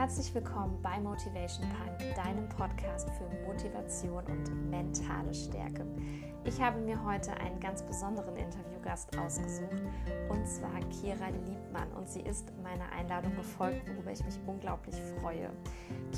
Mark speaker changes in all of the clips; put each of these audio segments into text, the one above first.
Speaker 1: Herzlich willkommen bei Motivation Punk, deinem Podcast für Motivation und mentale Stärke. Ich habe mir heute einen ganz besonderen Interviewgast ausgesucht und zwar Kira Liebmann und sie ist meiner Einladung gefolgt, worüber ich mich unglaublich freue.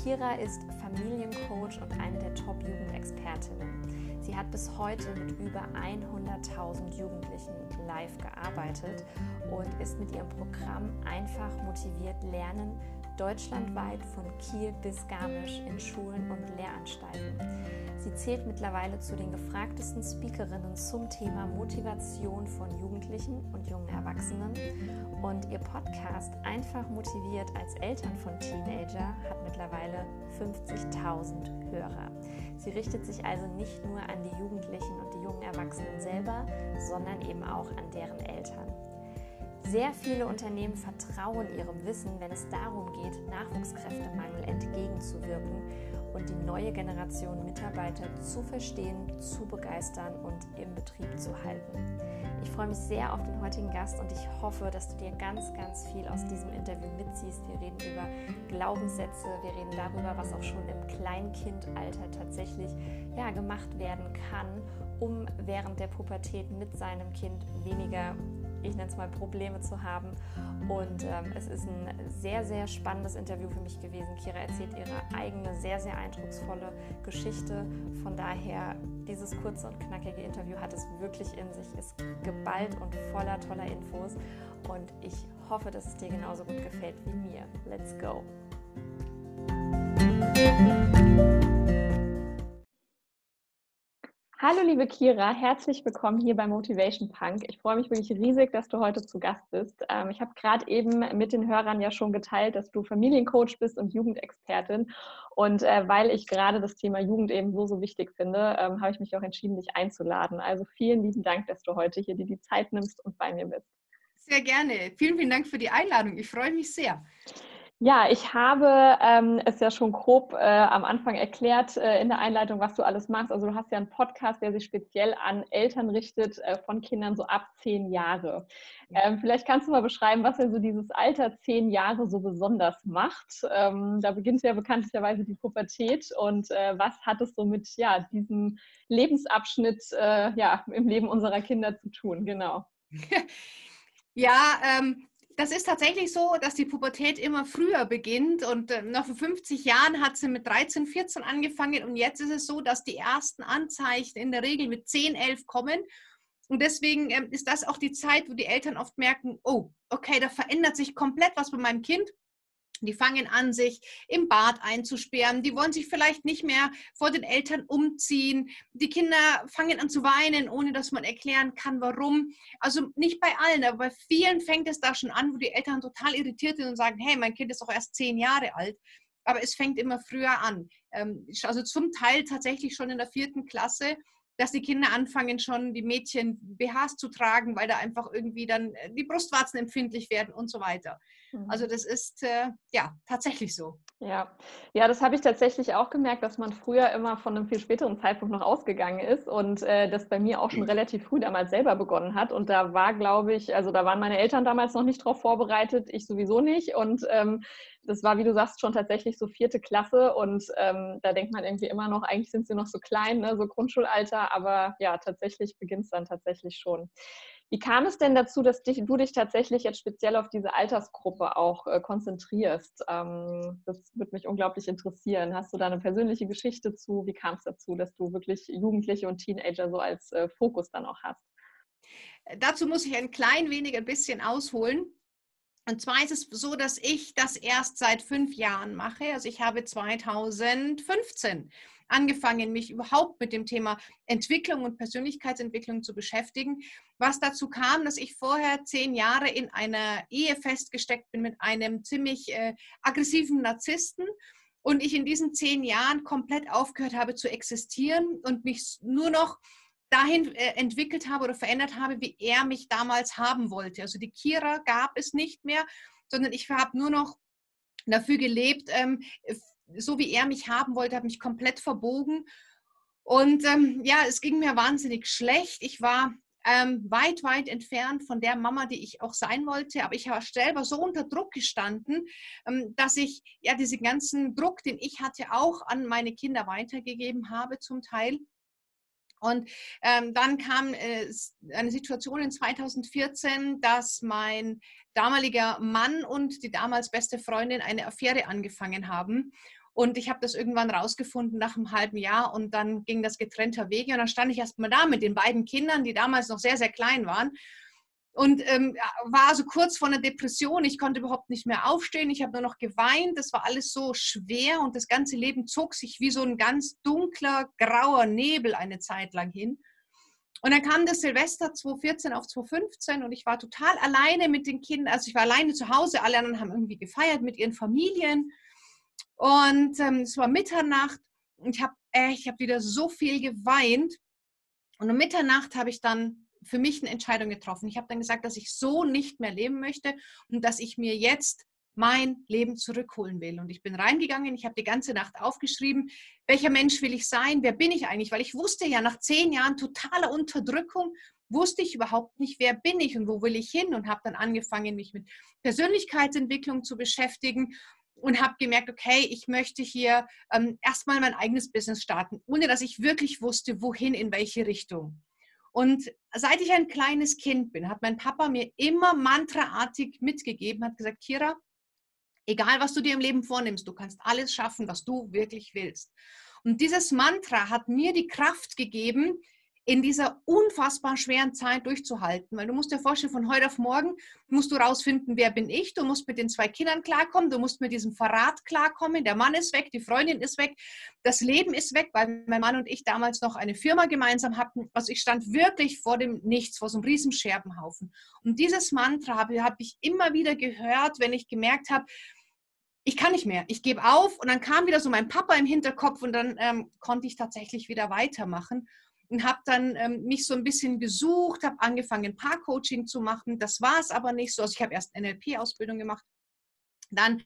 Speaker 1: Kira ist Familiencoach und eine der Top-Jugendexpertinnen. Sie hat bis heute mit über 100.000 Jugendlichen live gearbeitet und ist mit ihrem Programm einfach motiviert lernen deutschlandweit von Kiel bis Garmisch in Schulen und Lehranstalten. Sie zählt mittlerweile zu den gefragtesten Speakerinnen zum Thema Motivation von Jugendlichen und jungen Erwachsenen und ihr Podcast Einfach motiviert als Eltern von Teenager hat mittlerweile 50.000 Hörer. Sie richtet sich also nicht nur an die Jugendlichen und die jungen Erwachsenen selber, sondern eben auch an deren Eltern. Sehr viele Unternehmen vertrauen ihrem Wissen, wenn es darum geht, Nachwuchskräftemangel entgegenzuwirken und die neue Generation Mitarbeiter zu verstehen, zu begeistern und im Betrieb zu halten. Ich freue mich sehr auf den heutigen Gast und ich hoffe, dass du dir ganz, ganz viel aus diesem Interview mitziehst. Wir reden über Glaubenssätze, wir reden darüber, was auch schon im Kleinkindalter tatsächlich ja, gemacht werden kann, um während der Pubertät mit seinem Kind weniger ich nenne es mal, Probleme zu haben. Und ähm, es ist ein sehr, sehr spannendes Interview für mich gewesen. Kira erzählt ihre eigene, sehr, sehr eindrucksvolle Geschichte. Von daher, dieses kurze und knackige Interview hat es wirklich in sich, ist geballt und voller toller Infos. Und ich hoffe, dass es dir genauso gut gefällt wie mir. Let's go! Hallo liebe Kira, herzlich willkommen hier bei Motivation Punk. Ich freue mich wirklich riesig, dass du heute zu Gast bist. Ähm, ich habe gerade eben mit den Hörern ja schon geteilt, dass du Familiencoach bist und Jugendexpertin. Und äh, weil ich gerade das Thema Jugend eben so, so wichtig finde, ähm, habe ich mich auch entschieden, dich einzuladen. Also vielen lieben Dank, dass du heute hier dir die Zeit nimmst und bei mir bist.
Speaker 2: Sehr gerne. Vielen, vielen Dank für die Einladung. Ich freue mich sehr.
Speaker 1: Ja, ich habe ähm, es ja schon grob äh, am Anfang erklärt äh, in der Einleitung, was du alles machst. Also du hast ja einen Podcast, der sich speziell an Eltern richtet äh, von Kindern so ab zehn Jahre. Ähm, vielleicht kannst du mal beschreiben, was denn so dieses Alter zehn Jahre so besonders macht. Ähm, da beginnt ja bekanntlicherweise die Pubertät. Und äh, was hat es so mit ja, diesem Lebensabschnitt äh, ja, im Leben unserer Kinder zu tun? Genau.
Speaker 2: Ja, ähm, das ist tatsächlich so, dass die Pubertät immer früher beginnt und äh, noch vor 50 Jahren hat sie mit 13, 14 angefangen und jetzt ist es so, dass die ersten Anzeichen in der Regel mit 10, 11 kommen. Und deswegen ähm, ist das auch die Zeit, wo die Eltern oft merken, oh, okay, da verändert sich komplett was bei meinem Kind die fangen an, sich im Bad einzusperren. Die wollen sich vielleicht nicht mehr vor den Eltern umziehen. Die Kinder fangen an zu weinen, ohne dass man erklären kann, warum. Also nicht bei allen, aber bei vielen fängt es da schon an, wo die Eltern total irritiert sind und sagen, hey, mein Kind ist doch erst zehn Jahre alt. Aber es fängt immer früher an. Ähm, also zum Teil tatsächlich schon in der vierten Klasse dass die Kinder anfangen schon die Mädchen BHs zu tragen, weil da einfach irgendwie dann äh, die Brustwarzen empfindlich werden und so weiter. Mhm. Also das ist äh, ja tatsächlich so.
Speaker 1: Ja, ja, das habe ich tatsächlich auch gemerkt, dass man früher immer von einem viel späteren Zeitpunkt noch ausgegangen ist und äh, das bei mir auch schon relativ früh damals selber begonnen hat. Und da war, glaube ich, also da waren meine Eltern damals noch nicht darauf vorbereitet, ich sowieso nicht. Und ähm, das war, wie du sagst, schon tatsächlich so vierte Klasse und ähm, da denkt man irgendwie immer noch, eigentlich sind sie noch so klein, ne, so Grundschulalter, aber ja, tatsächlich beginnt es dann tatsächlich schon. Wie kam es denn dazu, dass dich, du dich tatsächlich jetzt speziell auf diese Altersgruppe auch äh, konzentrierst? Ähm, das würde mich unglaublich interessieren. Hast du da eine persönliche Geschichte zu? Wie kam es dazu, dass du wirklich Jugendliche und Teenager so als äh, Fokus dann auch hast?
Speaker 2: Dazu muss ich ein klein wenig ein bisschen ausholen. Und zwar ist es so, dass ich das erst seit fünf Jahren mache. Also ich habe 2015 angefangen, mich überhaupt mit dem Thema Entwicklung und Persönlichkeitsentwicklung zu beschäftigen, was dazu kam, dass ich vorher zehn Jahre in einer Ehe festgesteckt bin mit einem ziemlich äh, aggressiven Narzissten und ich in diesen zehn Jahren komplett aufgehört habe zu existieren und mich nur noch dahin äh, entwickelt habe oder verändert habe, wie er mich damals haben wollte. Also die Kira gab es nicht mehr, sondern ich habe nur noch dafür gelebt, ähm, so wie er mich haben wollte, habe mich komplett verbogen. Und ähm, ja, es ging mir wahnsinnig schlecht. Ich war ähm, weit, weit entfernt von der Mama, die ich auch sein wollte. Aber ich war selber so unter Druck gestanden, dass ich ja diesen ganzen Druck, den ich hatte, auch an meine Kinder weitergegeben habe zum Teil. Und ähm, dann kam äh, eine Situation in 2014, dass mein damaliger Mann und die damals beste Freundin eine Affäre angefangen haben. Und ich habe das irgendwann rausgefunden nach einem halben Jahr und dann ging das getrennter Wege. Und dann stand ich erst mal da mit den beiden Kindern, die damals noch sehr, sehr klein waren. Und ähm, war also kurz vor einer Depression. Ich konnte überhaupt nicht mehr aufstehen. Ich habe nur noch geweint. Das war alles so schwer und das ganze Leben zog sich wie so ein ganz dunkler, grauer Nebel eine Zeit lang hin. Und dann kam das Silvester 2014 auf 2015 und ich war total alleine mit den Kindern. Also ich war alleine zu Hause. Alle anderen haben irgendwie gefeiert mit ihren Familien. Und ähm, es war Mitternacht und ich habe ich hab wieder so viel geweint. Und um Mitternacht habe ich dann für mich eine Entscheidung getroffen. Ich habe dann gesagt, dass ich so nicht mehr leben möchte und dass ich mir jetzt mein Leben zurückholen will. Und ich bin reingegangen, ich habe die ganze Nacht aufgeschrieben, welcher Mensch will ich sein, wer bin ich eigentlich, weil ich wusste ja nach zehn Jahren totaler Unterdrückung, wusste ich überhaupt nicht, wer bin ich und wo will ich hin und habe dann angefangen, mich mit Persönlichkeitsentwicklung zu beschäftigen und habe gemerkt, okay, ich möchte hier ähm, erstmal mein eigenes Business starten, ohne dass ich wirklich wusste, wohin, in welche Richtung. Und seit ich ein kleines Kind bin, hat mein Papa mir immer mantraartig mitgegeben, hat gesagt, Kira, egal was du dir im Leben vornimmst, du kannst alles schaffen, was du wirklich willst. Und dieses Mantra hat mir die Kraft gegeben, in dieser unfassbar schweren Zeit durchzuhalten. Weil du musst dir vorstellen, von heute auf morgen musst du rausfinden, wer bin ich. Du musst mit den zwei Kindern klarkommen. Du musst mit diesem Verrat klarkommen. Der Mann ist weg, die Freundin ist weg, das Leben ist weg, weil mein Mann und ich damals noch eine Firma gemeinsam hatten. Also ich stand wirklich vor dem Nichts, vor so einem riesen Scherbenhaufen. Und dieses Mantra habe, habe ich immer wieder gehört, wenn ich gemerkt habe, ich kann nicht mehr, ich gebe auf und dann kam wieder so mein Papa im Hinterkopf und dann ähm, konnte ich tatsächlich wieder weitermachen und habe dann ähm, mich so ein bisschen gesucht, habe angefangen, Paar-Coaching zu machen. Das war es aber nicht so. Also ich habe erst NLP-Ausbildung gemacht. Dann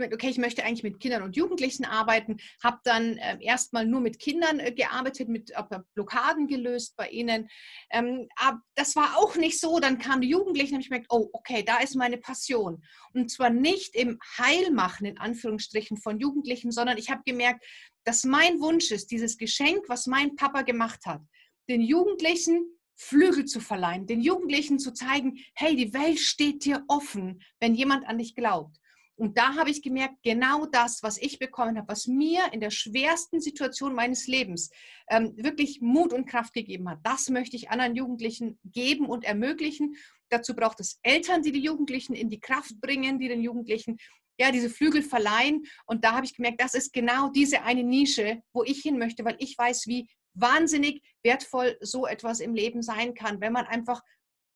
Speaker 2: okay, ich möchte eigentlich mit Kindern und Jugendlichen arbeiten, habe dann äh, erstmal nur mit Kindern äh, gearbeitet, mit äh, Blockaden gelöst bei ihnen. Ähm, aber das war auch nicht so. Dann kamen die Jugendlichen und ich gemerkt, oh, okay, da ist meine Passion. Und zwar nicht im Heilmachen, in Anführungsstrichen, von Jugendlichen, sondern ich habe gemerkt, dass mein Wunsch ist, dieses Geschenk, was mein Papa gemacht hat, den Jugendlichen Flügel zu verleihen, den Jugendlichen zu zeigen, hey, die Welt steht dir offen, wenn jemand an dich glaubt. Und da habe ich gemerkt, genau das, was ich bekommen habe, was mir in der schwersten Situation meines Lebens ähm, wirklich Mut und Kraft gegeben hat, das möchte ich anderen Jugendlichen geben und ermöglichen. Dazu braucht es Eltern, die die Jugendlichen in die Kraft bringen, die den Jugendlichen ja, diese Flügel verleihen. Und da habe ich gemerkt, das ist genau diese eine Nische, wo ich hin möchte, weil ich weiß, wie wahnsinnig wertvoll so etwas im Leben sein kann, wenn man einfach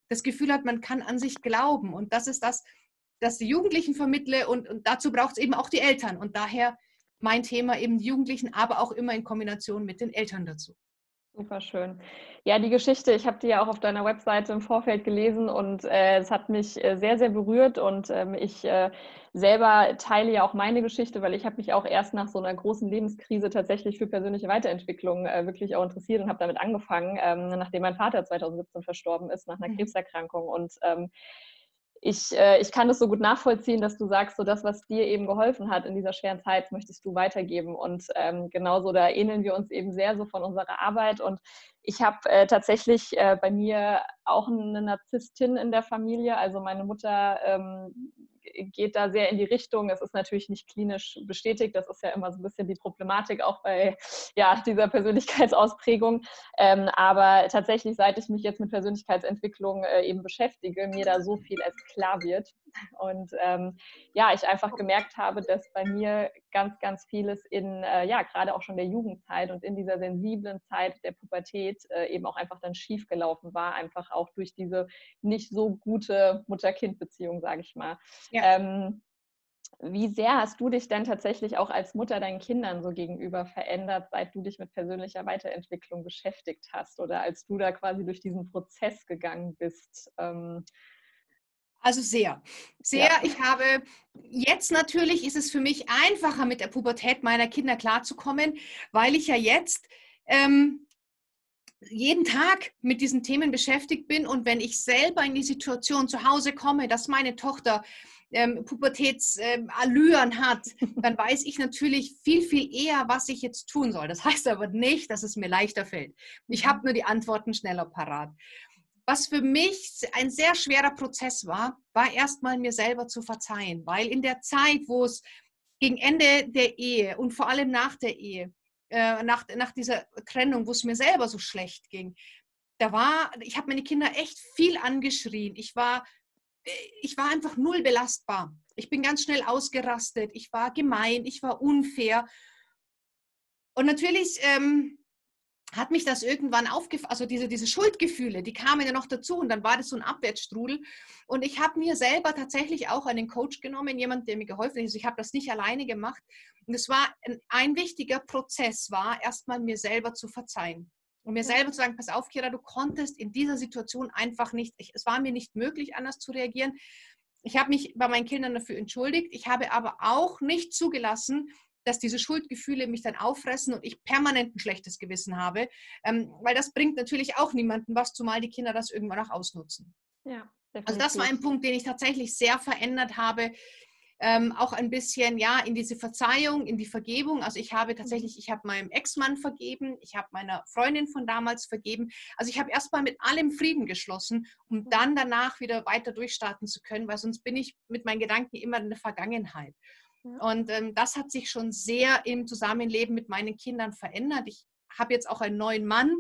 Speaker 2: das Gefühl hat, man kann an sich glauben. Und das ist das, das die Jugendlichen vermittle und, und dazu braucht es eben auch die Eltern. Und daher mein Thema eben die Jugendlichen, aber auch immer in Kombination mit den Eltern dazu.
Speaker 3: Super schön. Ja, die Geschichte, ich habe die ja auch auf deiner Webseite im Vorfeld gelesen und äh, es hat mich äh, sehr, sehr berührt und ähm, ich äh, selber teile ja auch meine Geschichte, weil ich habe mich auch erst nach so einer großen Lebenskrise tatsächlich für persönliche Weiterentwicklung äh, wirklich auch interessiert und habe damit angefangen, ähm, nachdem mein Vater 2017 verstorben ist nach einer mhm. Krebserkrankung und ähm, ich, äh, ich kann das so gut nachvollziehen, dass du sagst, so das, was dir eben geholfen hat in dieser schweren Zeit, möchtest du weitergeben. Und ähm, genauso, da ähneln wir uns eben sehr so von unserer Arbeit. Und ich habe äh, tatsächlich äh, bei mir auch eine Narzisstin in der Familie. Also meine Mutter ähm, geht da sehr in die Richtung. Es ist natürlich nicht klinisch bestätigt. Das ist ja immer so ein bisschen die Problematik auch bei ja, dieser Persönlichkeitsausprägung. Ähm, aber tatsächlich, seit ich mich jetzt mit Persönlichkeitsentwicklung äh, eben beschäftige, mir da so viel als klar wird. Und ähm, ja, ich einfach gemerkt habe, dass bei mir ganz, ganz vieles in, äh, ja, gerade auch schon der Jugendzeit und in dieser sensiblen Zeit der Pubertät äh, eben auch einfach dann schiefgelaufen war, einfach auch durch diese nicht so gute Mutter-Kind-Beziehung, sage ich mal. Ja. Ähm, wie sehr hast du dich denn tatsächlich auch als Mutter deinen Kindern so gegenüber verändert, seit du dich mit persönlicher Weiterentwicklung beschäftigt hast oder als du da quasi durch diesen Prozess gegangen bist? Ähm,
Speaker 2: also sehr, sehr. Ja. Ich habe jetzt natürlich ist es für mich einfacher mit der Pubertät meiner Kinder klarzukommen, weil ich ja jetzt ähm, jeden Tag mit diesen Themen beschäftigt bin und wenn ich selber in die Situation zu Hause komme, dass meine Tochter ähm, Pubertätsallüren ähm, hat, dann weiß ich natürlich viel, viel eher, was ich jetzt tun soll. Das heißt aber nicht, dass es mir leichter fällt. Ich habe nur die Antworten schneller parat. Was für mich ein sehr schwerer Prozess war, war erstmal mir selber zu verzeihen, weil in der Zeit, wo es gegen Ende der Ehe und vor allem nach der Ehe, äh, nach, nach dieser Trennung, wo es mir selber so schlecht ging, da war, ich habe meine Kinder echt viel angeschrien. Ich war ich war einfach null belastbar. Ich bin ganz schnell ausgerastet. Ich war gemein, ich war unfair. Und natürlich ähm, hat mich das irgendwann aufgefallen, also diese, diese Schuldgefühle, die kamen ja noch dazu und dann war das so ein Abwärtsstrudel. Und ich habe mir selber tatsächlich auch einen Coach genommen, jemand, der mir geholfen hat. Also ich habe das nicht alleine gemacht. Und es war ein, ein wichtiger Prozess, war erstmal mir selber zu verzeihen. Und mir selber zu sagen, pass auf, Kira, du konntest in dieser Situation einfach nicht, ich, es war mir nicht möglich, anders zu reagieren. Ich habe mich bei meinen Kindern dafür entschuldigt. Ich habe aber auch nicht zugelassen, dass diese Schuldgefühle mich dann auffressen und ich permanent ein schlechtes Gewissen habe, ähm, weil das bringt natürlich auch niemandem was, zumal die Kinder das irgendwann auch ausnutzen. Ja, also das war ein Punkt, den ich tatsächlich sehr verändert habe ähm, auch ein bisschen ja in diese Verzeihung, in die Vergebung. Also ich habe mhm. tatsächlich, ich habe meinem Ex-Mann vergeben, ich habe meiner Freundin von damals vergeben. Also ich habe erstmal mit allem Frieden geschlossen, um mhm. dann danach wieder weiter durchstarten zu können, weil sonst bin ich mit meinen Gedanken immer in der Vergangenheit. Und ähm, das hat sich schon sehr im Zusammenleben mit meinen Kindern verändert. Ich habe jetzt auch einen neuen Mann.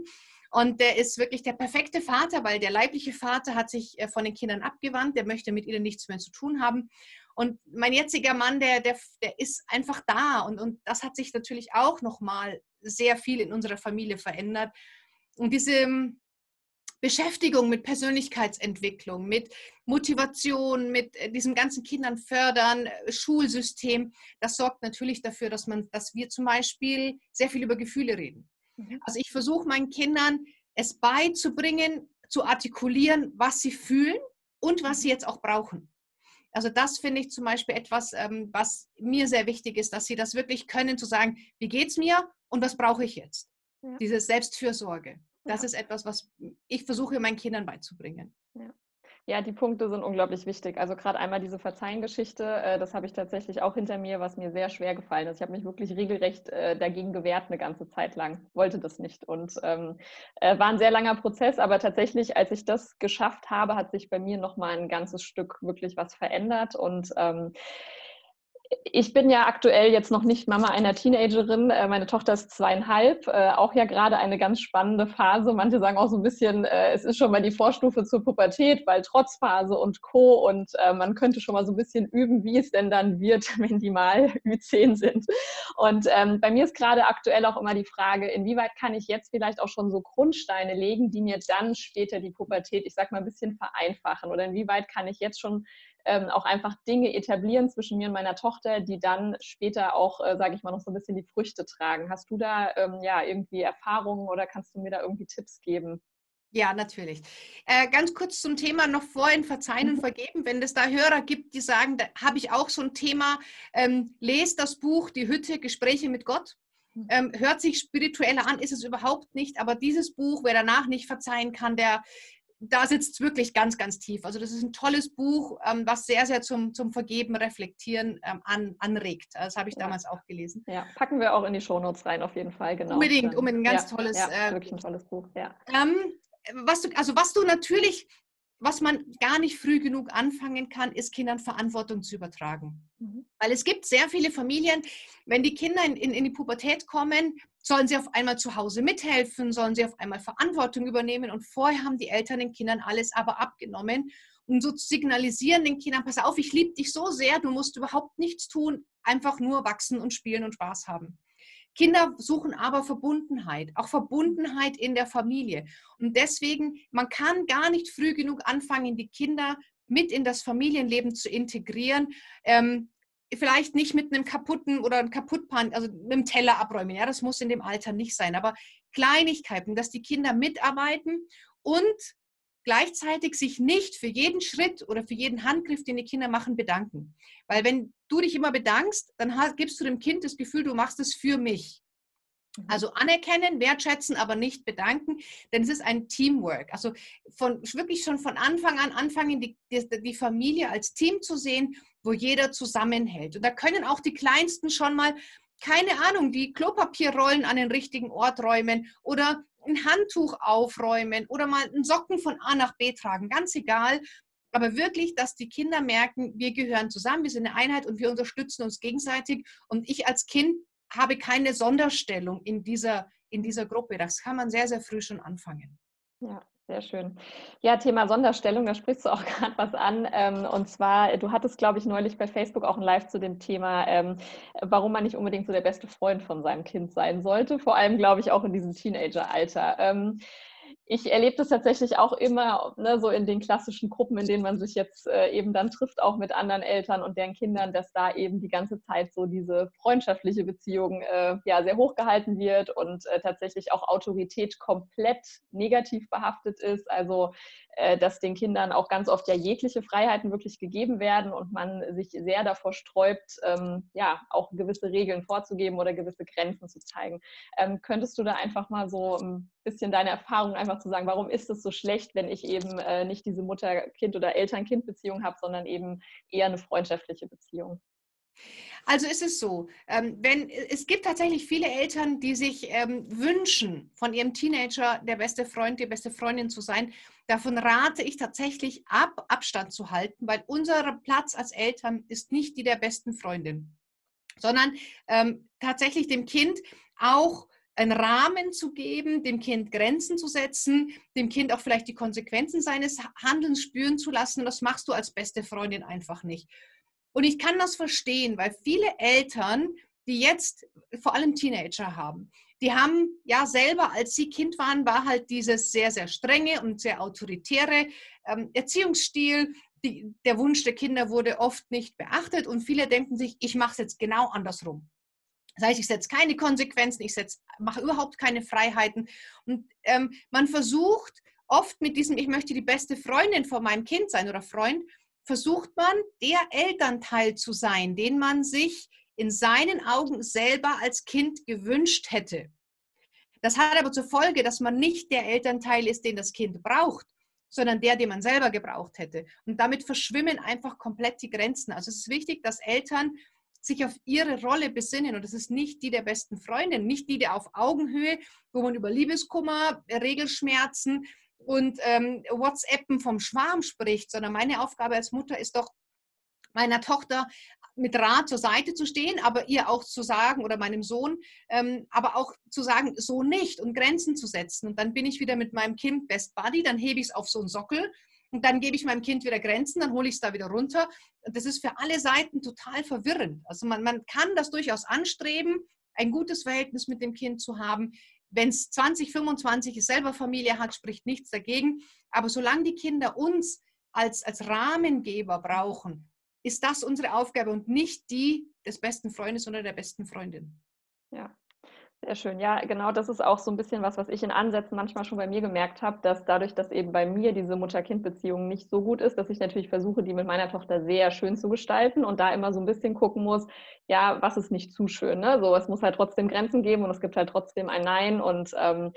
Speaker 2: Und der ist wirklich der perfekte Vater, weil der leibliche Vater hat sich äh, von den Kindern abgewandt, der möchte mit ihnen nichts mehr zu tun haben. Und mein jetziger Mann, der, der, der ist einfach da. Und, und das hat sich natürlich auch nochmal sehr viel in unserer Familie verändert. Und diese ähm, Beschäftigung mit Persönlichkeitsentwicklung, mit Motivation, mit äh, diesem ganzen Kindern fördern, äh, Schulsystem, das sorgt natürlich dafür, dass man, dass wir zum Beispiel sehr viel über Gefühle reden. Mhm. Also ich versuche meinen Kindern es beizubringen, zu artikulieren, was sie fühlen und was sie jetzt auch brauchen. Also das finde ich zum Beispiel etwas, ähm, was mir sehr wichtig ist, dass sie das wirklich können, zu sagen, wie geht es mir und was brauche ich jetzt? Ja. Diese Selbstfürsorge. Das ja. ist etwas, was ich versuche meinen Kindern beizubringen.
Speaker 3: Ja. Ja, die Punkte sind unglaublich wichtig. Also gerade einmal diese Verzeihen-Geschichte, äh, das habe ich tatsächlich auch hinter mir, was mir sehr schwer gefallen ist. Ich habe mich wirklich regelrecht äh, dagegen gewehrt eine ganze Zeit lang, wollte das nicht und ähm, äh, war ein sehr langer Prozess, aber tatsächlich, als ich das geschafft habe, hat sich bei mir noch mal ein ganzes Stück wirklich was verändert und ähm, ich bin ja aktuell jetzt noch nicht Mama einer Teenagerin. Äh, meine Tochter ist zweieinhalb, äh, auch ja gerade eine ganz spannende Phase. Manche sagen auch so ein bisschen, äh, es ist schon mal die Vorstufe zur Pubertät, weil Trotzphase und Co. Und man könnte schon mal so ein bisschen üben, wie es denn dann wird, wenn die mal Ü10 sind. Und ähm, bei mir ist gerade aktuell auch immer die Frage, inwieweit kann ich jetzt vielleicht auch schon so Grundsteine legen, die mir dann später die Pubertät, ich sag mal, ein bisschen vereinfachen? Oder inwieweit kann ich jetzt schon ähm, auch einfach Dinge etablieren zwischen mir und meiner Tochter, die dann später auch, äh, sage ich mal, noch so ein bisschen die Früchte tragen. Hast du da ähm, ja irgendwie Erfahrungen oder kannst du mir da irgendwie Tipps geben?
Speaker 2: Ja, natürlich. Äh, ganz kurz zum Thema noch vorhin verzeihen und mhm. vergeben. Wenn es da Hörer gibt, die sagen, da habe ich auch so ein Thema, ähm, lest das Buch Die Hütte, Gespräche mit Gott. Mhm. Ähm, hört sich spiritueller an, ist es überhaupt nicht, aber dieses Buch, wer danach nicht verzeihen kann, der da sitzt es wirklich ganz, ganz tief. Also das ist ein tolles Buch, ähm, was sehr, sehr zum, zum Vergeben, Reflektieren ähm, an, anregt. Das habe ich ja. damals auch gelesen.
Speaker 3: Ja, packen wir auch in die Shownotes rein, auf jeden Fall,
Speaker 2: genau. Unbedingt, unbedingt ein ganz ja, tolles.
Speaker 3: Ja, äh, wirklich ein tolles Buch, ja.
Speaker 2: Ähm, was du, also was du natürlich was man gar nicht früh genug anfangen kann, ist Kindern Verantwortung zu übertragen. Mhm. Weil es gibt sehr viele Familien, wenn die Kinder in, in, in, die Pubertät kommen, sollen sie auf einmal zu Hause mithelfen, sollen sie auf einmal Verantwortung übernehmen und vorher haben die Eltern den Kindern alles aber abgenommen und so zu signalisieren den Kindern, pass auf, ich liebe dich so sehr, du musst überhaupt nichts tun, einfach nur wachsen und spielen und Spaß haben. Kinder suchen aber Verbundenheit, auch Verbundenheit in der Familie. Und deswegen, man kann gar nicht früh genug anfangen, die Kinder mit in das Familienleben zu integrieren. Ähm, vielleicht nicht mit einem kaputten oder einem kaputtpan, also mit einem Teller abräumen. Ja, das muss in dem Alter nicht sein. Aber Kleinigkeiten, dass die Kinder mitarbeiten und gleichzeitig sich nicht für jeden Schritt oder für jeden Handgriff, den die Kinder machen, bedanken. Weil wenn du dich immer bedankst, dann gibst du dem Kind das Gefühl, du machst es für mich. Mhm. Also anerkennen, wertschätzen, aber nicht bedanken, denn es ist ein Teamwork. Also von, wirklich schon von Anfang an anfangen, die, die, die, Familie als Team zu sehen, wo jeder zusammenhält. Und da können auch die Kleinsten schon mal, keine Ahnung, die Klopapierrollen an den richtigen Ort räumen oder ein Handtuch aufräumen oder mal einen Socken von A nach B tragen, ganz egal. Aber wirklich, dass die Kinder merken, wir gehören zusammen, wir sind eine Einheit und wir unterstützen uns gegenseitig. Und ich als Kind habe keine Sonderstellung in dieser, in dieser Gruppe. Das kann man sehr, sehr früh schon anfangen.
Speaker 3: Ja. Sehr schön. Ja, Thema Sonderstellung, da sprichst du auch gerade was an. Ähm, und zwar, du hattest, glaube ich, neulich bei Facebook auch ein Live zu dem Thema, ähm, warum man nicht unbedingt so der beste Freund von seinem Kind sein sollte. Vor allem, glaube ich, auch in diesem Teenageralter. Ich erlebe das tatsächlich auch immer ne, so in den klassischen Gruppen, in denen man sich jetzt äh, eben dann trifft, auch mit anderen Eltern und deren Kindern, dass da eben die ganze Zeit so diese freundschaftliche Beziehung äh, ja sehr hochgehalten wird und äh, tatsächlich auch Autorität komplett negativ behaftet ist. Also dass den Kindern auch ganz oft ja jegliche Freiheiten wirklich gegeben werden und man sich sehr davor sträubt, ähm, ja, auch gewisse Regeln vorzugeben oder gewisse Grenzen zu zeigen. Ähm, könntest du da einfach mal so ein bisschen deine Erfahrung einfach zu sagen, warum ist es so schlecht, wenn ich eben äh, nicht diese Mutter-Kind- oder Eltern-Kind-Beziehung habe, sondern eben eher eine freundschaftliche Beziehung?
Speaker 2: Also ist es so, ähm, wenn, es gibt tatsächlich viele Eltern, die sich ähm, wünschen, von ihrem Teenager der beste Freund, die beste Freundin zu sein. Davon rate ich tatsächlich ab, Abstand zu halten, weil unser Platz als Eltern ist nicht die der besten Freundin, sondern ähm, tatsächlich dem Kind auch einen Rahmen zu geben, dem Kind Grenzen zu setzen, dem Kind auch vielleicht die Konsequenzen seines Handelns spüren zu lassen. Und das machst du als beste Freundin einfach nicht. Und ich kann das verstehen, weil viele Eltern, die jetzt vor allem Teenager haben, die haben ja selber, als sie Kind waren, war halt dieses sehr, sehr strenge und sehr autoritäre ähm, Erziehungsstil. Die, der Wunsch der Kinder wurde oft nicht beachtet und viele denken sich, ich mache es jetzt genau andersrum. Das heißt, ich setze keine Konsequenzen, ich mache überhaupt keine Freiheiten. Und ähm, man versucht oft mit diesem, ich möchte die beste Freundin von meinem Kind sein oder Freund, versucht man, der Elternteil zu sein, den man sich in seinen Augen selber als Kind gewünscht hätte. Das hat aber zur Folge, dass man nicht der Elternteil ist, den das Kind braucht, sondern der, den man selber gebraucht hätte. Und damit verschwimmen einfach komplett die Grenzen. Also es ist wichtig, dass Eltern sich auf ihre Rolle besinnen. Und das ist nicht die der besten Freundin, nicht die der auf Augenhöhe, wo man über Liebeskummer, Regelschmerzen, und ähm, WhatsAppen vom Schwarm spricht, sondern meine Aufgabe als Mutter ist doch, meiner Tochter mit Rat zur Seite zu stehen, aber ihr auch zu sagen oder meinem Sohn, ähm, aber auch zu sagen, so nicht und Grenzen zu setzen. Und dann bin ich wieder mit meinem Kind Best Buddy, dann hebe ich es auf so einen Sockel und dann gebe ich meinem Kind wieder Grenzen, dann hole ich es da wieder runter. Das ist für alle Seiten total verwirrend. Also man, man kann das durchaus anstreben, ein gutes Verhältnis mit dem Kind zu haben. Wenn es 20, 25 selber Familie hat, spricht nichts dagegen. Aber solange die Kinder uns als, als Rahmengeber brauchen, ist das unsere Aufgabe und nicht die des besten Freundes oder der besten Freundin.
Speaker 3: Ja, sehr schön. Ja, genau das ist auch so ein bisschen was, was ich in Ansätzen manchmal schon bei mir gemerkt habe, dass dadurch, dass eben bei mir diese Mutter-Kind-Beziehung nicht so gut ist, dass ich natürlich versuche, die mit meiner Tochter sehr schön zu gestalten und da immer so ein bisschen gucken muss, ja, was ist nicht zu schön. Ne? So, es muss halt trotzdem Grenzen geben und es gibt halt trotzdem ein Nein und ähm,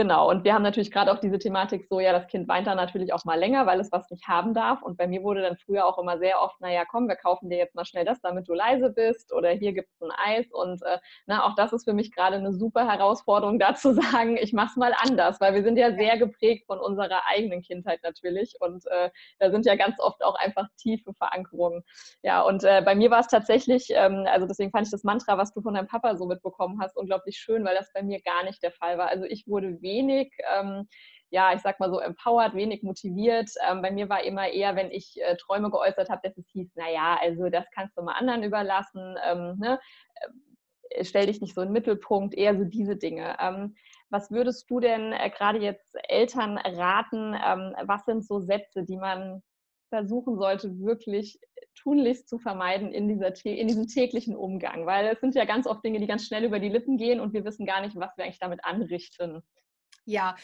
Speaker 3: Genau, und wir haben natürlich gerade auch diese Thematik so, ja, das Kind weint dann natürlich auch mal länger, weil es was nicht haben darf. Und bei mir wurde dann früher auch immer sehr oft, naja, komm, wir kaufen dir jetzt mal schnell das, damit du leise bist oder hier gibt es ein Eis. Und äh, na, auch das ist für mich gerade eine super Herausforderung, da zu sagen, ich mache es mal anders, weil wir sind ja sehr geprägt von unserer eigenen Kindheit natürlich. Und äh, da sind ja ganz oft auch einfach tiefe Verankerungen. Ja, und äh, bei mir war es tatsächlich, ähm, also deswegen fand ich das Mantra, was du von deinem Papa so mitbekommen hast, unglaublich schön, weil das bei mir gar nicht der Fall war. Also ich wurde wenig, ähm, ja, ich sag mal so empowered, wenig motiviert. Ähm, bei mir war immer eher, wenn ich äh, Träume geäußert habe, dass es hieß, naja, also das kannst du mal anderen überlassen, ähm, ne? äh, stell dich nicht so in den Mittelpunkt, eher so diese Dinge. Ähm, was würdest du denn äh, gerade jetzt Eltern raten? Ähm, was sind so Sätze, die man versuchen sollte, wirklich tunlichst zu vermeiden in, dieser, in diesem täglichen Umgang? Weil es sind ja ganz oft Dinge, die ganz schnell über die Lippen gehen und wir wissen gar nicht, was wir eigentlich damit anrichten.
Speaker 2: Ja,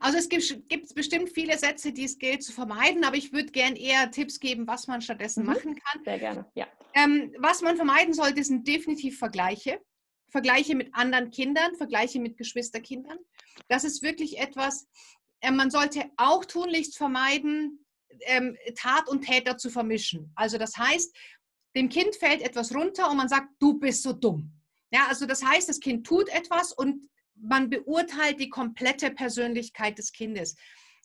Speaker 2: also es gibt, gibt bestimmt viele Sätze, die es gilt zu vermeiden, aber ich würde gerne eher Tipps geben, was man stattdessen mhm. machen kann.
Speaker 3: Sehr gerne, ja.
Speaker 2: Ähm, was man vermeiden sollte, sind definitiv Vergleiche. Vergleiche mit anderen Kindern, Vergleiche mit Geschwisterkindern. Das ist wirklich etwas, äh, man sollte auch tunlichst vermeiden, ähm, Tat und Täter zu vermischen. Also das heißt, dem Kind fällt etwas runter und man sagt, du bist so dumm. Ja, also das heißt, das Kind tut etwas und man beurteilt die komplette Persönlichkeit des Kindes.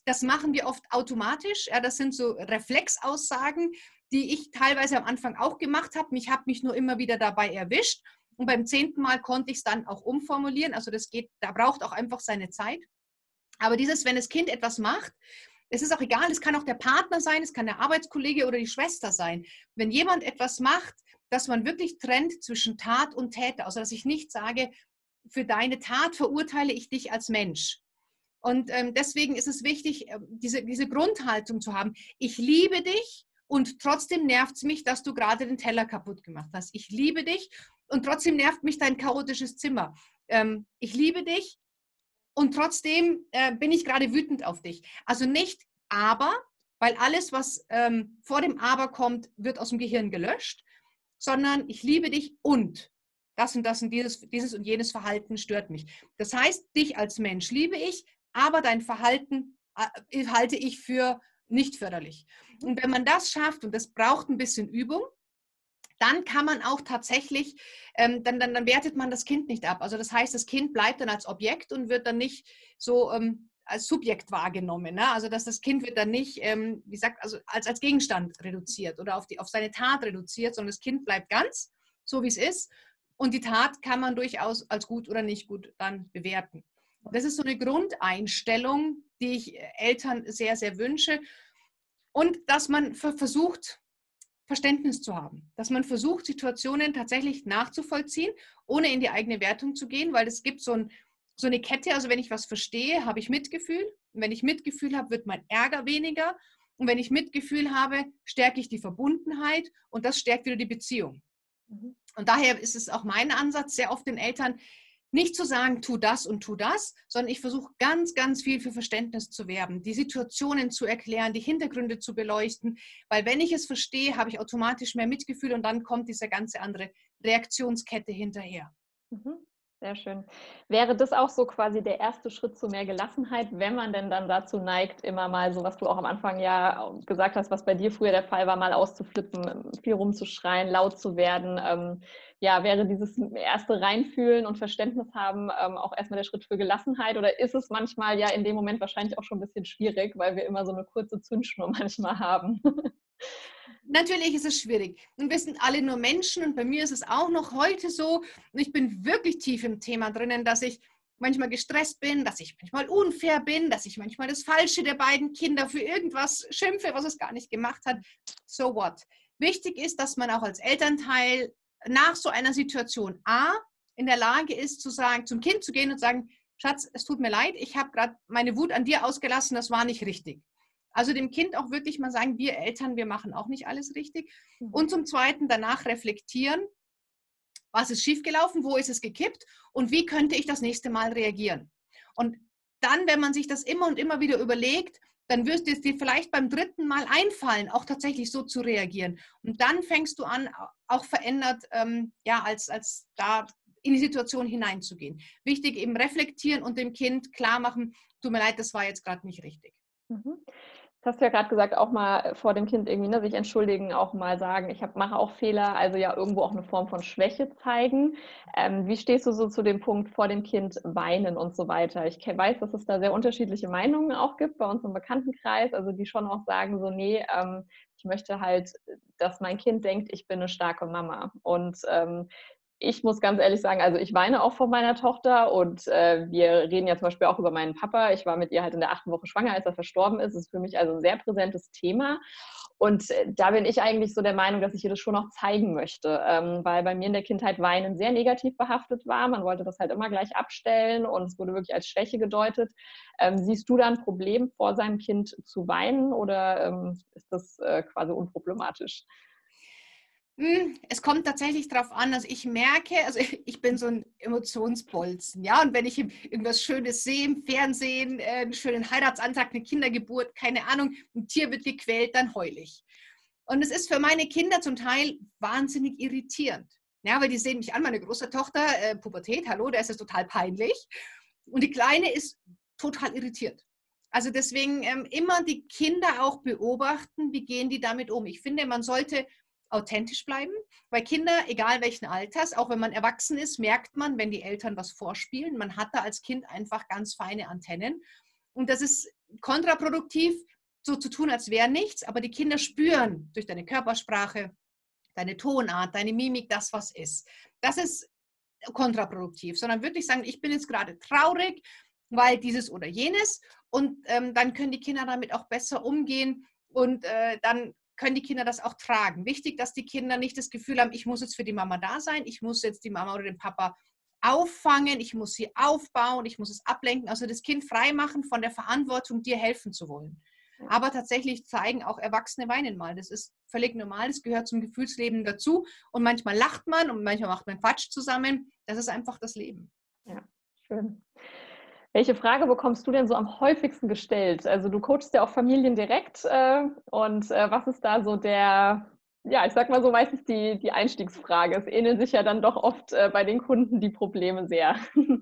Speaker 2: Das machen wir oft automatisch. Ja, das sind so Reflexaussagen, die ich teilweise am Anfang auch gemacht habe. Mich habe mich nur immer wieder dabei erwischt. Und beim zehnten Mal konnte ich es dann auch umformulieren. Also das geht, da braucht auch einfach seine Zeit. Aber dieses, wenn das Kind etwas macht, es ist auch egal, es kann auch der Partner sein, es kann der Arbeitskollege oder die Schwester sein. Wenn jemand etwas macht, dass man wirklich trennt zwischen Tat und Täter, also dass ich nicht sage, für deine Tat verurteile ich dich als Mensch. Und ähm, deswegen ist es wichtig, äh, diese, diese Grundhaltung zu haben. Ich liebe dich und trotzdem nervt es mich, dass du gerade den Teller kaputt gemacht hast. Ich liebe dich und trotzdem nervt mich dein chaotisches Zimmer. Ähm, ich liebe dich und trotzdem äh, bin ich gerade wütend auf dich. Also nicht aber, weil alles, was ähm, vor dem aber kommt, wird aus dem Gehirn gelöscht, sondern ich liebe dich und das und das und dieses, dieses und jenes Verhalten stört mich. Das heißt, dich als Mensch liebe ich, aber dein Verhalten äh, halte ich für nicht förderlich. Und wenn man das schafft, und das braucht ein bisschen Übung, dann kann man auch tatsächlich, ähm, dann, dann, dann wertet man das Kind nicht ab. Also das heißt, das Kind bleibt dann als Objekt und wird dann nicht so ähm, als Subjekt wahrgenommen. Ne? Also dass das Kind wird dann nicht, ähm, wie gesagt, also als, als Gegenstand reduziert oder auf, die, auf seine Tat reduziert, sondern das Kind bleibt ganz, so wie es ist. Und die Tat kann man durchaus als gut oder nicht gut dann bewerten. Das ist so eine Grundeinstellung, die ich Eltern sehr, sehr wünsche. Und dass man versucht, Verständnis zu haben, dass man versucht, Situationen tatsächlich nachzuvollziehen, ohne in die eigene Wertung zu gehen, weil es gibt so, ein, so eine Kette, also wenn ich was verstehe, habe ich Mitgefühl. Und wenn ich Mitgefühl habe, wird mein Ärger weniger. Und wenn ich Mitgefühl habe, stärke ich die Verbundenheit und das stärkt wieder die Beziehung. Mhm. Und daher ist es auch mein Ansatz, sehr oft den Eltern nicht zu sagen, tu das und tu das, sondern ich versuche ganz, ganz viel für Verständnis zu werben, die Situationen zu erklären, die Hintergründe zu beleuchten, weil wenn ich es verstehe, habe ich automatisch mehr Mitgefühl und dann kommt diese ganze andere Reaktionskette hinterher.
Speaker 3: Mhm. Sehr schön. Wäre das auch so quasi der erste Schritt zu mehr Gelassenheit, wenn man denn dann dazu neigt, immer mal so, was du auch am Anfang ja gesagt hast, was bei dir früher der Fall war, mal auszuflippen, viel rumzuschreien, laut zu werden? Ähm, ja, wäre dieses erste Reinfühlen und Verständnis haben ähm, auch erstmal der Schritt für Gelassenheit oder ist es manchmal ja in dem Moment wahrscheinlich auch schon ein bisschen schwierig, weil wir immer so eine kurze Zündschnur manchmal haben?
Speaker 2: Natürlich ist es schwierig. Und wir sind alle nur Menschen und bei mir ist es auch noch heute so, und ich bin wirklich tief im Thema drinnen, dass ich manchmal gestresst bin, dass ich manchmal unfair bin, dass ich manchmal das Falsche der beiden Kinder für irgendwas schimpfe, was es gar nicht gemacht hat. So what? Wichtig ist, dass man auch als Elternteil nach so einer Situation A in der Lage ist, zu sagen, zum Kind zu gehen und sagen, Schatz, es tut mir leid, ich habe gerade meine Wut an dir ausgelassen, das war nicht richtig. Also dem Kind auch wirklich mal sagen, wir Eltern, wir machen auch nicht alles richtig. Mhm. Und zum Zweiten danach reflektieren, was ist schiefgelaufen, wo ist es gekippt und wie könnte ich das nächste Mal reagieren. Und dann, wenn man sich das immer und immer wieder überlegt, dann wirst du es dir vielleicht beim dritten Mal einfallen, auch tatsächlich so zu reagieren. Und dann fängst du an, auch verändert, ähm, ja, als, als da in die Situation hineinzugehen. Wichtig eben reflektieren und dem Kind klar machen, tut mir leid, das war jetzt gerade nicht richtig.
Speaker 3: Mhm. Hast du ja gerade gesagt, auch mal vor dem Kind irgendwie ne, sich entschuldigen, auch mal sagen, ich mache auch Fehler, also ja irgendwo auch eine Form von Schwäche zeigen. Ähm, wie stehst du so zu dem Punkt vor dem Kind weinen und so weiter? Ich weiß, dass es da sehr unterschiedliche Meinungen auch gibt bei uns im Bekanntenkreis, also die schon auch sagen, so nee, ähm, ich möchte halt, dass mein Kind denkt, ich bin eine starke Mama. Und ähm, ich muss ganz ehrlich sagen, also ich weine auch vor meiner Tochter und äh, wir reden ja zum Beispiel auch über meinen Papa. Ich war mit ihr halt in der achten Woche schwanger, als er verstorben ist. Das ist für mich also ein sehr präsentes Thema. Und äh, da bin ich eigentlich so der Meinung, dass ich ihr das schon noch zeigen möchte, ähm, weil bei mir in der Kindheit Weinen sehr negativ behaftet war. Man wollte das halt immer gleich abstellen und es wurde wirklich als Schwäche gedeutet. Ähm, siehst du da ein Problem vor seinem Kind zu weinen oder ähm, ist das äh, quasi unproblematisch?
Speaker 2: Hm, es kommt tatsächlich darauf an, also ich merke, also ich bin so ein Emotionsbolzen, ja, und wenn ich irgendwas Schönes sehe im Fernsehen, äh, einen schönen Heiratsantrag, eine Kindergeburt, keine Ahnung, ein Tier wird gequält, dann heule ich. Und es ist für meine Kinder zum Teil wahnsinnig irritierend. Ja, weil die sehen mich an, meine große Tochter, äh, Pubertät, hallo, da ist es total peinlich. Und die Kleine ist total irritiert. Also deswegen ähm, immer die Kinder auch beobachten, wie gehen die damit um. Ich finde, man sollte authentisch bleiben, weil Kinder, egal welchen Alters, auch wenn man erwachsen ist, merkt man, wenn die Eltern was vorspielen. Man hat da als Kind einfach ganz feine Antennen. Und das ist kontraproduktiv, so zu tun, als wäre nichts, aber die Kinder spüren durch deine Körpersprache, deine Tonart, deine Mimik, das, was ist. Das ist kontraproduktiv, sondern wirklich sagen, ich bin jetzt gerade traurig, weil dieses oder jenes. Und ähm, dann können die Kinder damit auch besser umgehen und äh, dann können die Kinder das auch tragen. Wichtig, dass die Kinder nicht das Gefühl haben, ich muss jetzt für die Mama da sein, ich muss jetzt die Mama oder den Papa auffangen, ich muss sie aufbauen, ich muss es ablenken, also das Kind freimachen von der Verantwortung, dir helfen zu wollen. Aber tatsächlich zeigen auch Erwachsene weinen mal. Das ist völlig normal, das gehört zum Gefühlsleben dazu. Und manchmal lacht man und manchmal macht man Quatsch zusammen. Das ist einfach das Leben.
Speaker 3: Ja, schön. Welche Frage bekommst du denn so am häufigsten gestellt? Also du coachst ja auch Familien direkt äh, und äh, was ist da so der, ja, ich sag mal so meistens die, die Einstiegsfrage. Es ähneln sich ja dann doch oft äh, bei den Kunden die Probleme sehr.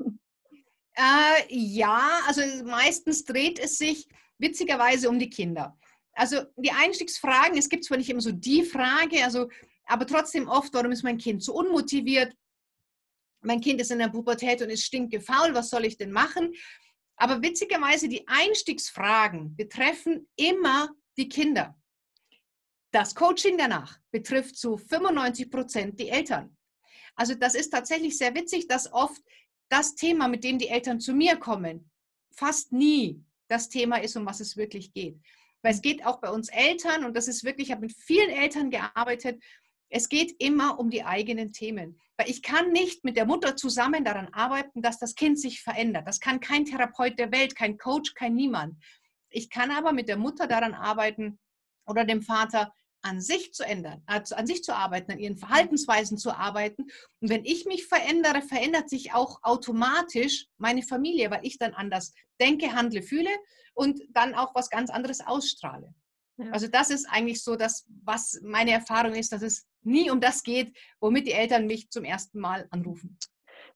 Speaker 2: Äh, ja, also meistens dreht es sich witzigerweise um die Kinder. Also die Einstiegsfragen, es gibt zwar nicht immer so die Frage, also, aber trotzdem oft, warum ist mein Kind so unmotiviert? Mein Kind ist in der Pubertät und ist stinkgefaul, was soll ich denn machen? Aber witzigerweise, die Einstiegsfragen betreffen immer die Kinder. Das Coaching danach betrifft zu 95 Prozent die Eltern. Also das ist tatsächlich sehr witzig, dass oft das Thema, mit dem die Eltern zu mir kommen, fast nie das Thema ist, um was es wirklich geht. Weil es geht auch bei uns Eltern und das ist wirklich, ich habe mit vielen Eltern gearbeitet, es geht immer um die eigenen Themen. Weil ich kann nicht mit der Mutter zusammen daran arbeiten, dass das Kind sich verändert. Das kann kein Therapeut der Welt, kein Coach, kein Niemand. Ich kann aber mit der Mutter daran arbeiten oder dem Vater, an sich zu ändern, also an sich zu arbeiten, an ihren Verhaltensweisen zu arbeiten. Und wenn ich mich verändere, verändert sich auch automatisch meine Familie, weil ich dann anders denke, handle, fühle und dann auch was ganz anderes ausstrahle. Ja. Also das ist eigentlich so das, was meine Erfahrung ist, dass es nie um das geht, womit die Eltern mich zum ersten Mal anrufen.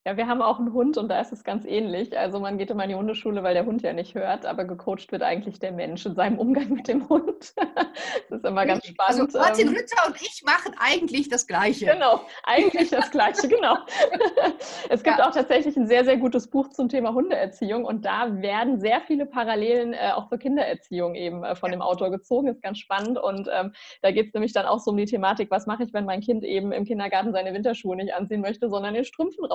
Speaker 3: Ja, wir haben auch einen Hund und da ist es ganz ähnlich. Also man geht immer in die Hundeschule, weil der Hund ja nicht hört, aber gecoacht wird eigentlich der Mensch in seinem Umgang mit dem Hund. das ist immer ganz spannend.
Speaker 2: Also Martin ähm, Ritter und ich machen eigentlich das Gleiche.
Speaker 3: Genau, eigentlich das Gleiche, genau. es gibt ja. auch tatsächlich ein sehr, sehr gutes Buch zum Thema Hundeerziehung und da werden sehr viele Parallelen äh, auch zur Kindererziehung eben äh, von ja. dem Autor gezogen. Ist ganz spannend und ähm, da geht es nämlich dann auch so um die Thematik, was mache ich, wenn mein Kind eben im Kindergarten seine Winterschuhe nicht anziehen möchte, sondern in Strümpfen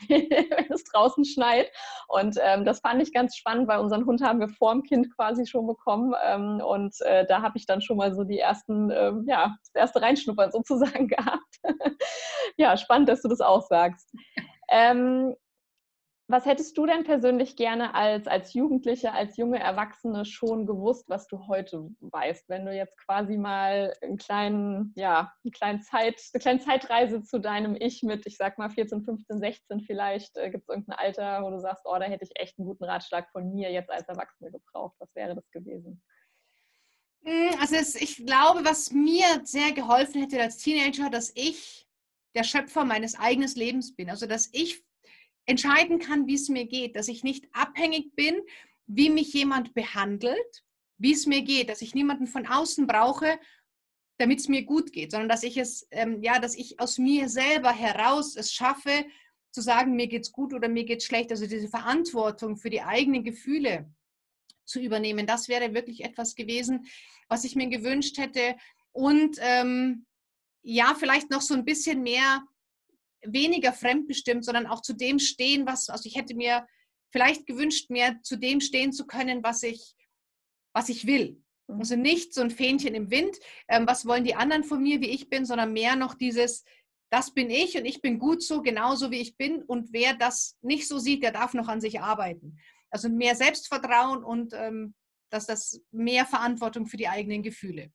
Speaker 3: wenn es draußen schneit. Und ähm, das fand ich ganz spannend, weil unseren Hund haben wir vor dem Kind quasi schon bekommen. Ähm, und äh, da habe ich dann schon mal so die ersten, ähm, ja, das erste Reinschnuppern sozusagen gehabt. ja, spannend, dass du das auch sagst. Ähm, was hättest du denn persönlich gerne als, als Jugendliche, als junge Erwachsene schon gewusst, was du heute weißt, wenn du jetzt quasi mal einen kleinen, ja, einen kleinen Zeit, eine kleine Zeitreise zu deinem Ich mit, ich sag mal 14, 15, 16 vielleicht, äh, gibt es irgendein Alter, wo du sagst, oh, da hätte ich echt einen guten Ratschlag von mir jetzt als Erwachsene gebraucht. Was wäre das gewesen?
Speaker 2: Hm, also es, ich glaube, was mir sehr geholfen hätte als Teenager, dass ich der Schöpfer meines eigenen Lebens bin. Also dass ich entscheiden kann, wie es mir geht, dass ich nicht abhängig bin, wie mich jemand behandelt, wie es mir geht, dass ich niemanden von außen brauche, damit es mir gut geht, sondern dass ich es, ähm, ja, dass ich aus mir selber heraus es schaffe, zu sagen, mir geht's gut oder mir geht's schlecht. Also diese Verantwortung für die eigenen Gefühle zu übernehmen, das wäre wirklich etwas gewesen, was ich mir gewünscht hätte. Und ähm, ja, vielleicht noch so ein bisschen mehr weniger fremdbestimmt, sondern auch zu dem stehen, was, also ich hätte mir vielleicht gewünscht, mehr zu dem stehen zu können, was ich, was ich will. Mhm. Also nicht so ein Fähnchen im Wind, ähm, was wollen die anderen von mir, wie ich bin, sondern mehr noch dieses, das bin ich und ich bin gut so, genauso wie ich bin. Und wer das nicht so sieht, der darf noch an sich arbeiten. Also mehr Selbstvertrauen und ähm, dass das mehr Verantwortung für die eigenen Gefühle.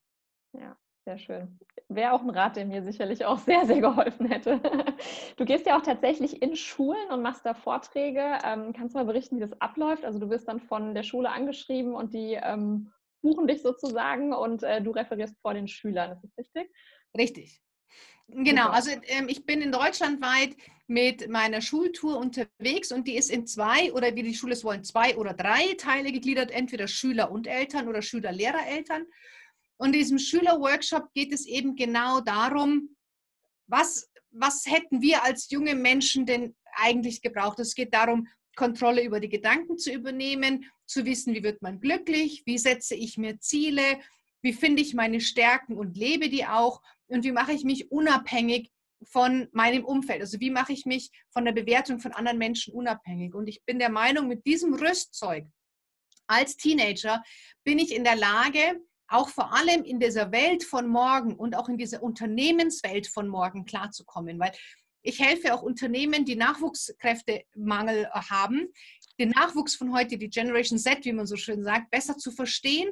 Speaker 3: Ja, sehr schön wäre auch ein Rat, der mir sicherlich auch sehr, sehr geholfen hätte. Du gehst ja auch tatsächlich in Schulen und machst da Vorträge. Ähm, kannst du mal berichten, wie das abläuft? Also du wirst dann von der Schule angeschrieben und die ähm, buchen dich sozusagen und äh, du referierst vor den Schülern. Ist das richtig?
Speaker 2: Richtig. Genau, Super. also ähm, ich bin in Deutschland weit mit meiner Schultour unterwegs und die ist in zwei oder wie die Schule es wollen, zwei oder drei Teile gegliedert, entweder Schüler und Eltern oder Schüler-Lehrer-Eltern. Und in diesem Schülerworkshop geht es eben genau darum, was, was hätten wir als junge Menschen denn eigentlich gebraucht? Es geht darum, Kontrolle über die Gedanken zu übernehmen, zu wissen, wie wird man glücklich, wie setze ich mir Ziele, wie finde ich meine Stärken und lebe die auch und wie mache ich mich unabhängig von meinem Umfeld. Also wie mache ich mich von der Bewertung von anderen Menschen unabhängig. Und ich bin der Meinung, mit diesem Rüstzeug als Teenager bin ich in der Lage, auch vor allem in dieser Welt von morgen und auch in dieser Unternehmenswelt von morgen klarzukommen. Weil ich helfe auch Unternehmen, die Nachwuchskräftemangel haben, den Nachwuchs von heute, die Generation Z, wie man so schön sagt, besser zu verstehen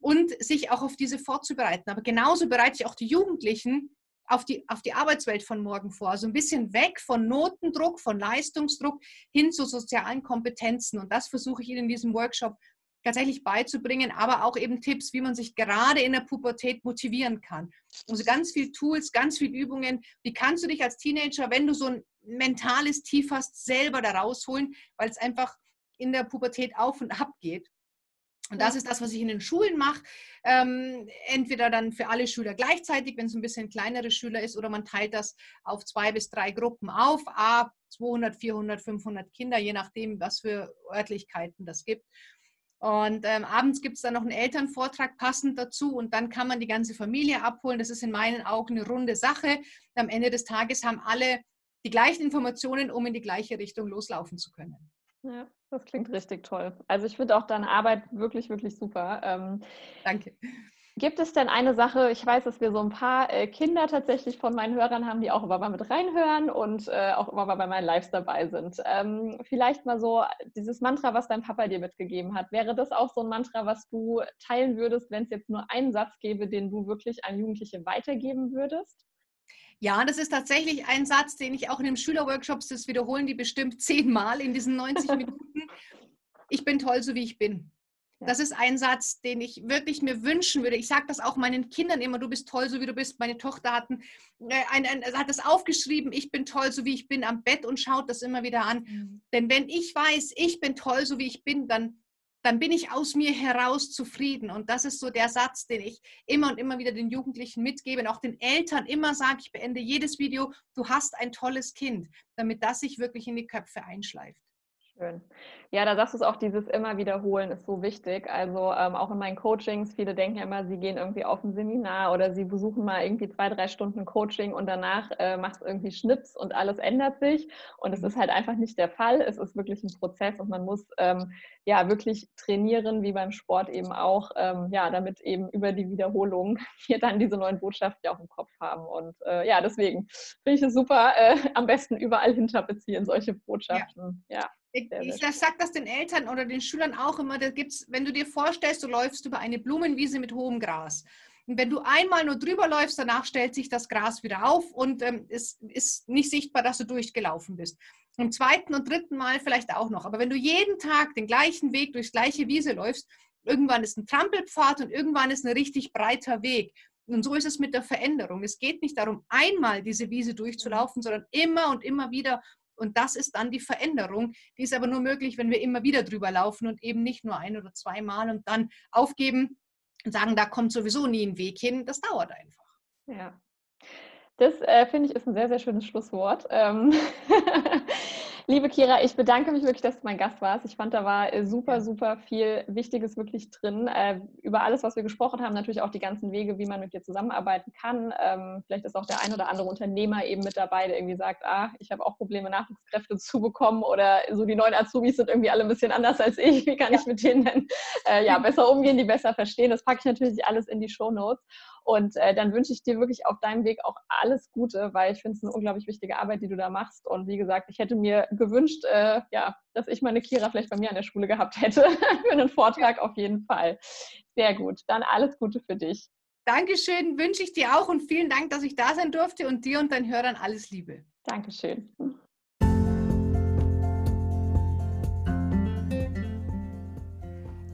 Speaker 2: und sich auch auf diese vorzubereiten. Aber genauso bereite ich auch die Jugendlichen auf die, auf die Arbeitswelt von morgen vor. Also ein bisschen weg von Notendruck, von Leistungsdruck hin zu sozialen Kompetenzen. Und das versuche ich Ihnen in diesem Workshop tatsächlich beizubringen, aber auch eben Tipps, wie man sich gerade in der Pubertät motivieren kann. Also ganz viel Tools, ganz viel Übungen. Wie kannst du dich als Teenager, wenn du so ein mentales Tief hast, selber da rausholen, weil es einfach in der Pubertät auf und ab geht. Und das ist das, was ich in den Schulen mache. Ähm, entweder dann für alle Schüler gleichzeitig, wenn es ein bisschen kleinere Schüler ist, oder man teilt das auf zwei bis drei Gruppen auf, a 200, 400, 500 Kinder, je nachdem, was für Örtlichkeiten das gibt. Und ähm, abends gibt es dann noch einen Elternvortrag passend dazu und dann kann man die ganze Familie abholen. Das ist in meinen Augen eine runde Sache. Am Ende des Tages haben alle die gleichen Informationen, um in die gleiche Richtung loslaufen zu können.
Speaker 3: Ja, das klingt richtig toll. Also ich finde auch deine Arbeit wirklich, wirklich super. Ähm,
Speaker 2: Danke.
Speaker 3: Gibt es denn eine Sache, ich weiß, dass wir so ein paar äh, Kinder tatsächlich von meinen Hörern haben, die auch immer mal mit reinhören und äh, auch immer mal bei meinen Lives dabei sind. Ähm, vielleicht mal so dieses Mantra, was dein Papa dir mitgegeben hat. Wäre das auch so ein Mantra, was du teilen würdest, wenn es jetzt nur einen Satz gäbe, den du wirklich an Jugendliche weitergeben würdest?
Speaker 2: Ja, das ist tatsächlich ein Satz, den ich auch in den Schülerworkshops, das wiederholen die bestimmt zehnmal in diesen 90 Minuten. Ich bin toll, so wie ich bin. Das ist ein Satz, den ich wirklich mir wünschen würde. Ich sage das auch meinen Kindern immer, du bist toll, so wie du bist. Meine Tochter hat, ein, äh, ein, ein, hat das aufgeschrieben, ich bin toll, so wie ich bin, am Bett und schaut das immer wieder an. Mhm. Denn wenn ich weiß, ich bin toll, so wie ich bin, dann, dann bin ich aus mir heraus zufrieden. Und das ist so der Satz, den ich immer und immer wieder den Jugendlichen mitgebe und auch den Eltern immer sage, ich beende jedes Video, du hast ein tolles Kind, damit das sich wirklich in die Köpfe einschleift.
Speaker 3: Schön. Ja, da sagst du es auch, dieses immer wiederholen ist so wichtig. Also ähm, auch in meinen Coachings, viele denken ja immer, sie gehen irgendwie auf ein Seminar oder sie besuchen mal irgendwie zwei, drei Stunden Coaching und danach äh, macht es irgendwie Schnips und alles ändert sich. Und es ist halt einfach nicht der Fall. Es ist wirklich ein Prozess und man muss ähm, ja wirklich trainieren, wie beim Sport eben auch, ähm, ja, damit eben über die Wiederholung wir dann diese neuen Botschaften auch im Kopf haben. Und äh, ja, deswegen finde ich es super, äh, am besten überall hinterbeziehen, solche Botschaften. ja. ja.
Speaker 2: Ich, sage das den Eltern oder den Schülern auch immer, da gibt's, wenn du dir vorstellst, du läufst über eine Blumenwiese mit hohem Gras. Und wenn du einmal nur drüber läufst, danach stellt sich das Gras wieder auf und ähm, es ist nicht sichtbar, dass du durchgelaufen bist. Im zweiten und dritten Mal vielleicht auch noch. Aber wenn du jeden Tag den gleichen Weg durchs gleiche Wiese läufst, irgendwann ist ein Trampelpfad und irgendwann ist ein richtig breiter Weg. Und so ist es mit der Veränderung. Es geht nicht darum, einmal diese Wiese durchzulaufen, sondern immer und immer wieder und das ist dann die Veränderung. Die ist aber nur möglich, wenn wir immer wieder drüber laufen und eben nicht nur ein oder zweimal und dann aufgeben und sagen, da kommt sowieso nie ein Weg hin. Das dauert einfach.
Speaker 3: Ja. Das äh, finde ich ist ein sehr, sehr schönes Schlusswort. Ähm Liebe Kira, ich bedanke mich wirklich, dass du mein Gast warst. Ich fand, da war äh, super, super viel Wichtiges wirklich drin. Äh, über alles, was wir gesprochen haben, natürlich auch die ganzen Wege, wie man mit dir zusammenarbeiten kann. Ähm, vielleicht ist auch der ein oder andere Unternehmer eben mit dabei, der irgendwie sagt, ah, ich habe auch Probleme, Nachwuchskräfte zu bekommen oder so die neuen Azubis sind irgendwie alle ein bisschen anders als ich. Wie kann ja. ich mit denen denn äh, ja, besser umgehen, die besser verstehen? Das packe ich natürlich alles in die Show Notes. Und äh, dann wünsche ich dir wirklich auf deinem Weg auch alles Gute, weil ich finde es eine unglaublich wichtige Arbeit, die du da machst. Und wie gesagt, ich hätte mir gewünscht, äh, ja, dass ich meine Kira vielleicht bei mir an der Schule gehabt hätte für einen Vortrag auf jeden Fall. Sehr gut. Dann alles Gute für dich.
Speaker 2: Dankeschön, wünsche ich dir auch und vielen Dank, dass ich da sein durfte und dir und deinen Hörern alles Liebe.
Speaker 3: Dankeschön.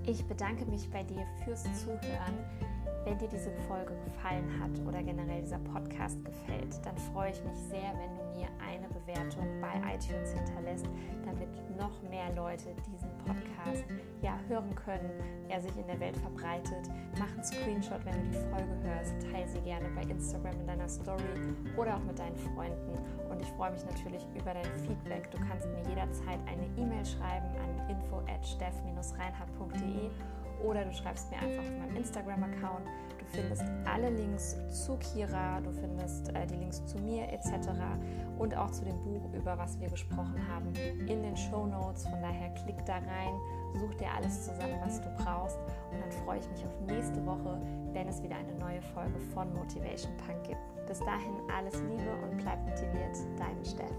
Speaker 1: Ich bedanke mich bei dir fürs Zuhören. Wenn dir diese Folge gefallen hat oder generell dieser Podcast gefällt, dann freue ich mich sehr, wenn du mir eine Bewertung bei iTunes hinterlässt, damit noch mehr Leute diesen Podcast ja hören können, er sich in der Welt verbreitet. Mach einen Screenshot, wenn du die Folge hörst, teile sie gerne bei Instagram in deiner Story oder auch mit deinen Freunden. Und ich freue mich natürlich über dein Feedback. Du kannst mir jederzeit eine E-Mail schreiben an info at steff-reinhardt.de oder du schreibst mir einfach auf meinem Instagram-Account. Du findest alle Links zu Kira, du findest äh, die Links zu mir etc. und auch zu dem Buch, über was wir gesprochen haben, in den Show Notes. Von daher klick da rein, such dir alles zusammen, was du brauchst und dann freue ich mich auf nächste Woche, wenn es wieder eine neue Folge von Motivation Punk gibt. Bis dahin alles Liebe und bleib motiviert, deine Steff.